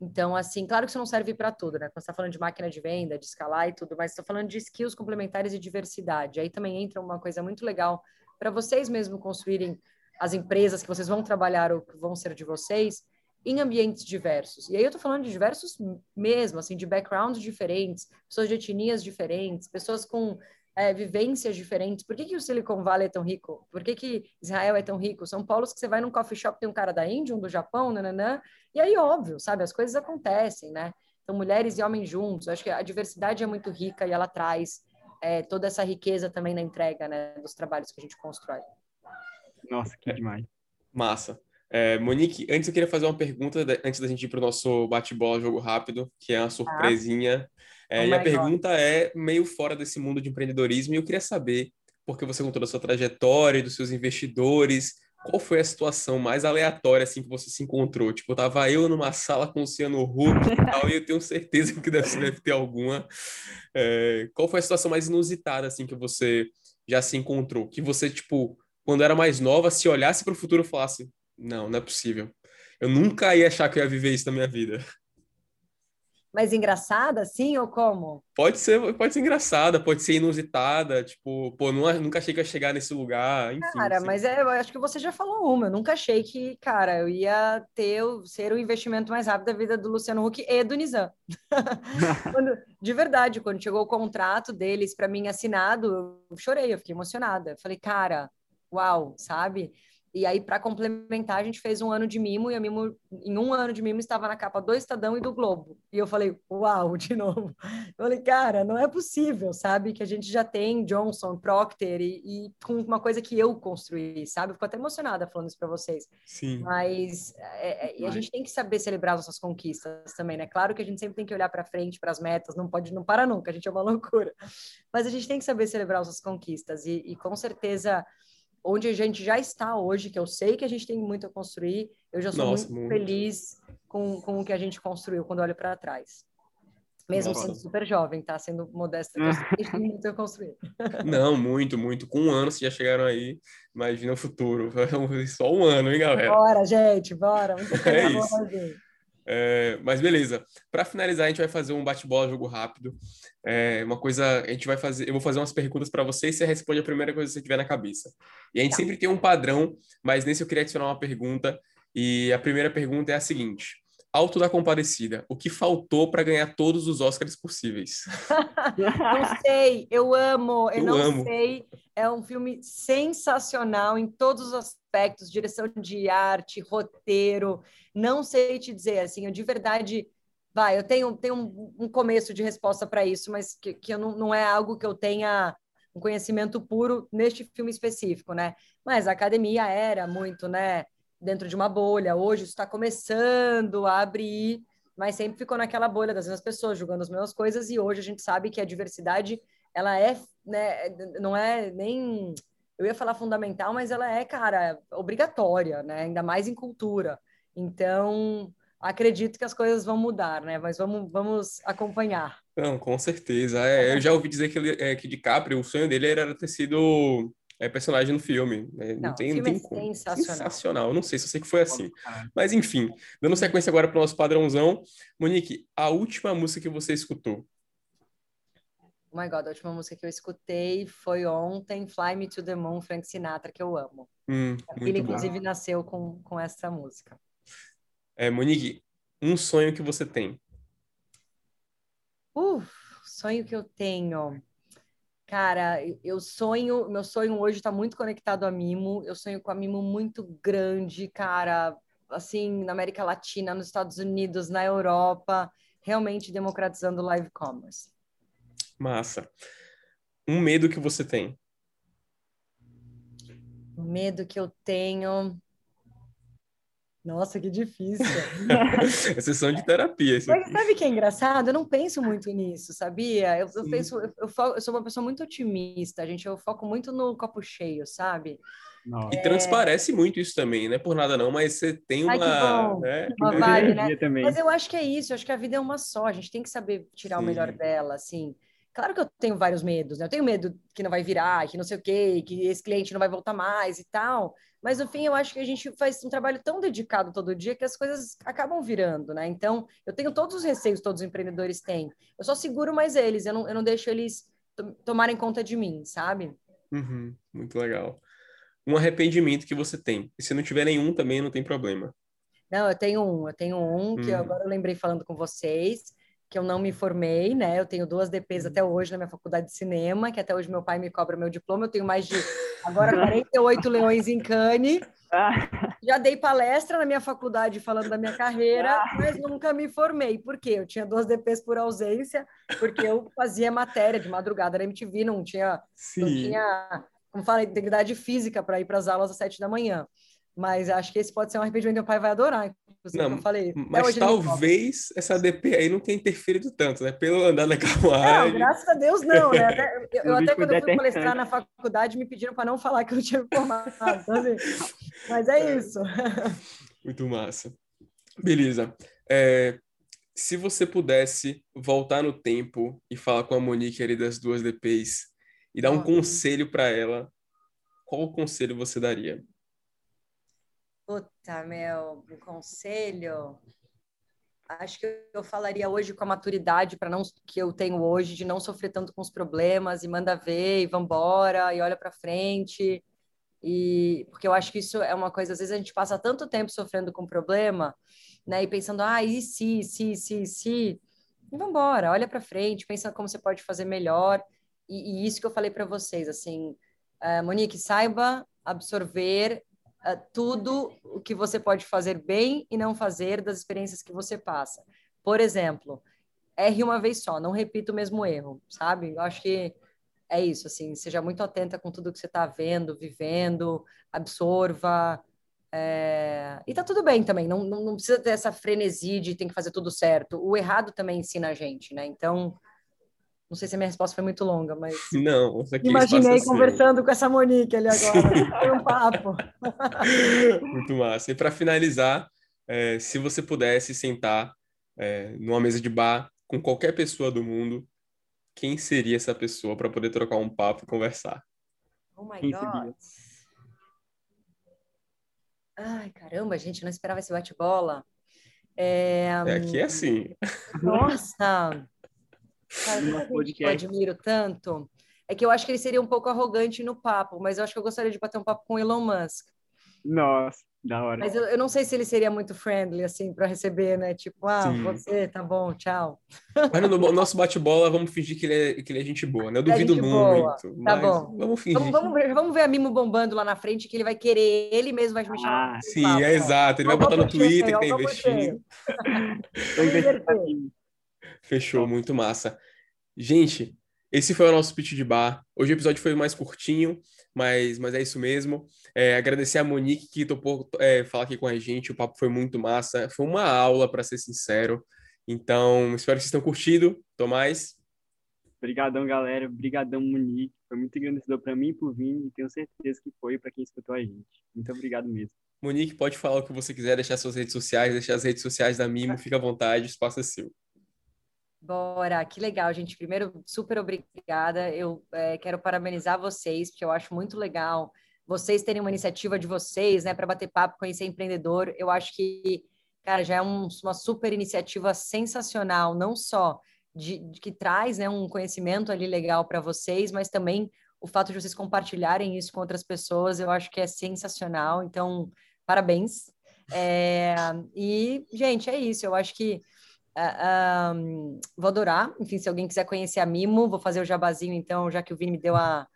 Então, assim, claro que isso não serve para tudo, né? Quando você está falando de máquina de venda, de escalar e tudo, mas estou falando de skills complementares e diversidade. Aí também entra uma coisa muito legal para vocês mesmo construírem as empresas que vocês vão trabalhar ou que vão ser de vocês em ambientes diversos. E aí eu estou falando de diversos mesmo, assim, de backgrounds diferentes, pessoas de etnias diferentes, pessoas com é, vivências diferentes. Por que, que o Silicon Valley é tão rico? Por que, que Israel é tão rico? São polos que você vai num coffee shop, tem um cara da Índia, um do Japão, nananã, e aí, óbvio, sabe, as coisas acontecem, né? Então, mulheres e homens juntos, acho que a diversidade é muito rica e ela traz é, toda essa riqueza também na entrega, né, dos trabalhos que a gente constrói. Nossa, que demais. Massa. É, Monique, antes eu queria fazer uma pergunta, antes da gente ir para o nosso bate-bola, jogo rápido, que é uma surpresinha. Ah. É, oh e a pergunta God. é meio fora desse mundo de empreendedorismo, e eu queria saber, porque você contou da sua trajetória, dos seus investidores, qual foi a situação mais aleatória assim que você se encontrou? Tipo, tava eu numa sala com o Luciano Huck e tal, e eu tenho certeza que deve, deve ter alguma. É, qual foi a situação mais inusitada assim que você já se encontrou? Que você, tipo, quando era mais nova, se olhasse para o futuro e falasse: não, não é possível. Eu nunca ia achar que eu ia viver isso na minha vida mais engraçada, assim, ou como? Pode ser, pode ser engraçada, pode ser inusitada, tipo, pô, não, nunca achei que ia chegar nesse lugar, enfim. Cara, assim. mas é, eu acho que você já falou uma, eu nunca achei que, cara, eu ia ter, ser o investimento mais rápido da vida do Luciano Huck e do Nizam. <laughs> quando, de verdade, quando chegou o contrato deles para mim assinado, eu chorei, eu fiquei emocionada. Eu falei, cara, uau, sabe? E aí, para complementar, a gente fez um ano de mimo, e a mimo, em um ano de mimo, estava na capa do Estadão e do Globo. E eu falei, uau, <laughs> de novo. Eu falei, cara, não é possível, sabe? Que a gente já tem Johnson, Procter, e, e com uma coisa que eu construí, sabe? Eu fico até emocionada falando isso para vocês. Sim. Mas é, é, a gente tem que saber celebrar nossas conquistas também, né? Claro que a gente sempre tem que olhar para frente, para as metas, não pode, não para nunca, a gente é uma <laughs> loucura. Mas a gente tem que saber celebrar nossas conquistas, e, e com certeza onde a gente já está hoje, que eu sei que a gente tem muito a construir, eu já sou Nossa, muito, muito, feliz com, com o que a gente construiu quando olho para trás. Mesmo Nossa. sendo super jovem, tá? Sendo modesta, <laughs> tem muito a construir. Não, muito, muito. Com um ano, se já chegaram aí, imagina o futuro. <laughs> Só um ano, hein, galera? Bora, gente, bora. Muito <laughs> é isso. É, mas beleza. Para finalizar, a gente vai fazer um bate-bola, jogo rápido. É, uma coisa, a gente vai fazer, eu vou fazer umas perguntas para você e você responde a primeira coisa que você tiver na cabeça. E a gente tá. sempre tem um padrão, mas nesse eu queria adicionar uma pergunta. E a primeira pergunta é a seguinte: Alto da Compadecida, o que faltou para ganhar todos os Oscars possíveis? não sei, eu amo, eu, eu não amo. sei. É um filme sensacional em todos os aspectos, direção de arte, roteiro. Não sei te dizer, assim, eu de verdade, vai, eu tenho, tenho um, um começo de resposta para isso, mas que, que eu não, não é algo que eu tenha um conhecimento puro neste filme específico, né? Mas a academia era muito, né? Dentro de uma bolha. Hoje está começando a abrir, mas sempre ficou naquela bolha das mesmas pessoas julgando as mesmas coisas. E hoje a gente sabe que a diversidade ela é, né, não é nem eu ia falar fundamental, mas ela é, cara, obrigatória, né? Ainda mais em cultura. Então, acredito que as coisas vão mudar, né? Mas vamos, vamos acompanhar. Não, com certeza. É, eu já ouvi dizer que, ele, é, que DiCaprio, o sonho dele era ter sido é personagem no filme. Né? Não, não tem, filme não tem é sensacional. sensacional. Eu não sei, só sei que foi assim. Mas enfim, dando sequência agora para o nosso padrãozão. Monique, a última música que você escutou? Oh my God, a última música que eu escutei foi ontem, Fly Me to the Moon, Frank Sinatra, que eu amo. Hum, Ele, inclusive, nasceu com, com essa música. É, Monique, um sonho que você tem? Uh, sonho que eu tenho. Cara, eu sonho, meu sonho hoje está muito conectado a Mimo. Eu sonho com a Mimo muito grande, cara, assim, na América Latina, nos Estados Unidos, na Europa, realmente democratizando o live commerce. Massa. Um medo que você tem? O medo que eu tenho. Nossa, que difícil. <laughs> é sessão de terapia. Isso Mas sabe o que é engraçado? Eu não penso muito nisso, sabia? Eu, eu penso, eu, eu, eu, sou uma pessoa muito otimista, gente. Eu foco muito no copo cheio, sabe? E é... transparece muito isso também, não é por nada não, mas você tem uma... Ai, que bom. Né? Uma vibe, né? Mas eu acho que é isso, eu acho que a vida é uma só, a gente tem que saber tirar Sim. o melhor dela, assim. Claro que eu tenho vários medos, né? Eu tenho medo que não vai virar, que não sei o quê, que esse cliente não vai voltar mais e tal. Mas no fim, eu acho que a gente faz um trabalho tão dedicado todo dia que as coisas acabam virando, né? Então, eu tenho todos os receios que todos os empreendedores têm. Eu só seguro mais eles, eu não, eu não deixo eles tomarem conta de mim, sabe? Uhum, muito legal. Um arrependimento que você tem. E se não tiver nenhum, também não tem problema. Não, eu tenho um. Eu tenho um que uhum. agora eu lembrei falando com vocês que eu não me formei, né? Eu tenho duas DPs até hoje na minha faculdade de cinema, que até hoje meu pai me cobra meu diploma. Eu tenho mais de <laughs> agora 48 leões em Cane. Já dei palestra na minha faculdade falando da minha carreira, mas nunca me formei. Por quê? Eu tinha duas DPs por ausência, porque eu fazia matéria de madrugada na MTV, não tinha, não tinha como fala, integridade física para ir para as aulas às sete da manhã. Mas acho que esse pode ser um arrependimento meu pai vai adorar. Não, eu falei. Mas talvez essa DP aí não tenha interferido tanto, né? Pelo andar na carruagem. Não, graças a Deus não, né? <laughs> Até, eu, eu até quando eu fui palestrar na faculdade me pediram para não falar que eu tinha me formado. Então, assim, <laughs> mas é, é isso. <laughs> Muito massa. Beleza. É, se você pudesse voltar no tempo e falar com a Monique ali das duas DPs e dar um conselho para ela, qual conselho você daria? Puta, meu, um conselho. Acho que eu falaria hoje com a maturidade para não que eu tenho hoje de não sofrer tanto com os problemas e manda ver e vambora e olha para frente. E porque eu acho que isso é uma coisa, às vezes a gente passa tanto tempo sofrendo com problema, né, e pensando, ah, e se, se, se, se, e vambora, olha para frente, pensa como você pode fazer melhor. E, e isso que eu falei para vocês, assim, uh, Monique, saiba absorver uh, tudo o que você pode fazer bem e não fazer das experiências que você passa. Por exemplo, erre uma vez só, não repita o mesmo erro, sabe? Eu acho que é isso, assim, seja muito atenta com tudo que você está vendo, vivendo, absorva. É... E tá tudo bem também, não, não, não precisa ter essa frenesi de tem que fazer tudo certo. O errado também ensina a gente, né? Então, não sei se a minha resposta foi muito longa, mas. <laughs> Não, Imaginei assim. conversando com essa Monique ali agora. <laughs> foi um papo. <laughs> muito massa. E para finalizar, é, se você pudesse sentar é, numa mesa de bar com qualquer pessoa do mundo, quem seria essa pessoa para poder trocar um papo e conversar? Oh my quem God. Seria? Ai, caramba, gente, não esperava esse bate-bola. É, é aqui é assim. Nossa! Cara, que eu admiro tanto é que eu acho que ele seria um pouco arrogante no papo, mas eu acho que eu gostaria de bater um papo com o Elon Musk. Nossa, da hora. Mas eu, eu não sei se ele seria muito friendly, assim, para receber, né? Tipo, ah, Sim. você, tá bom, tchau. Mas no nosso bate-bola, vamos fingir que ele, é, que ele é gente boa, né? Eu é duvido é muito. Tá bom. Vamos fingir. Vamos, vamos, ver, vamos ver a Mimo bombando lá na frente, que ele vai querer, ele mesmo vai me chamar. Ah, sim, papo, é exato. Ele vai botar no Twitter que tá investindo. <laughs> Fechou, muito massa. Gente, esse foi o nosso pitch de bar. Hoje o episódio foi mais curtinho, mas, mas é isso mesmo. É, agradecer a Monique que topou é, falar aqui com a gente. O papo foi muito massa. Foi uma aula, para ser sincero. Então, espero que vocês tenham curtido. Tomás. Obrigadão, galera. Obrigadão, Monique. Foi muito engrandecedor para mim e para o Vini. E tenho certeza que foi para quem escutou a gente. Muito obrigado mesmo. Monique, pode falar o que você quiser, deixar suas redes sociais, deixar as redes sociais da Mimo. Fica à vontade, espaço é seu. Bora, que legal, gente. Primeiro, super obrigada. Eu é, quero parabenizar vocês, porque eu acho muito legal vocês terem uma iniciativa de vocês, né, para bater papo, conhecer empreendedor. Eu acho que, cara, já é um, uma super iniciativa sensacional, não só de, de que traz né, um conhecimento ali legal para vocês, mas também o fato de vocês compartilharem isso com outras pessoas, eu acho que é sensacional. Então, parabéns. É, e, gente, é isso. Eu acho que Uh, um, vou adorar. Enfim, se alguém quiser conhecer a Mimo, vou fazer o jabazinho, então, já que o Vini me deu a,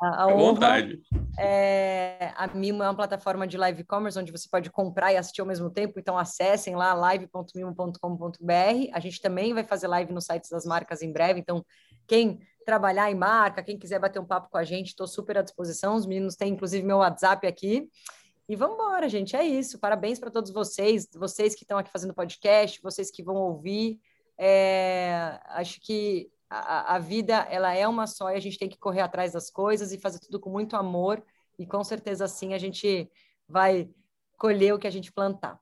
a, a <laughs> honra. vontade. É, a Mimo é uma plataforma de live commerce onde você pode comprar e assistir ao mesmo tempo, então acessem lá live.mimo.com.br. A gente também vai fazer live nos sites das marcas em breve, então quem trabalhar em marca, quem quiser bater um papo com a gente, estou super à disposição. Os meninos têm inclusive meu WhatsApp aqui. E vamos embora, gente. É isso. Parabéns para todos vocês, vocês que estão aqui fazendo podcast, vocês que vão ouvir. É, acho que a, a, vida ela é uma só e a gente tem que correr atrás das coisas e fazer tudo com muito amor. E com certeza assim a gente vai colher o que a gente plantar.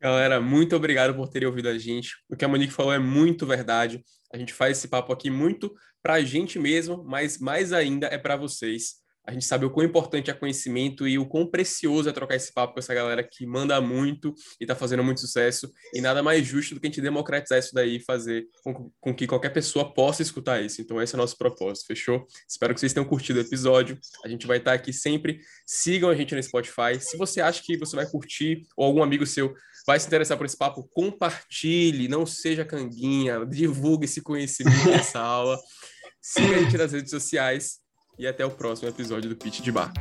Galera, muito obrigado por terem ouvido a gente. O que a Monique falou é muito verdade. A gente faz esse papo aqui muito para a gente mesmo, mas mais ainda é para vocês. A gente sabe o quão importante é conhecimento e o quão precioso é trocar esse papo com essa galera que manda muito e está fazendo muito sucesso. E nada mais justo do que a gente democratizar isso daí e fazer com, com, que qualquer pessoa possa escutar isso. Então, esse é o nosso propósito, fechou? Espero que vocês tenham curtido o episódio. A gente vai estar aqui sempre. Sigam a gente no Spotify. Se você acha que você vai curtir ou algum amigo seu vai se interessar por esse papo, compartilhe, não seja canguinha, divulgue esse conhecimento dessa aula. Siga a gente nas redes sociais e até o próximo episódio do Pitch de Bar.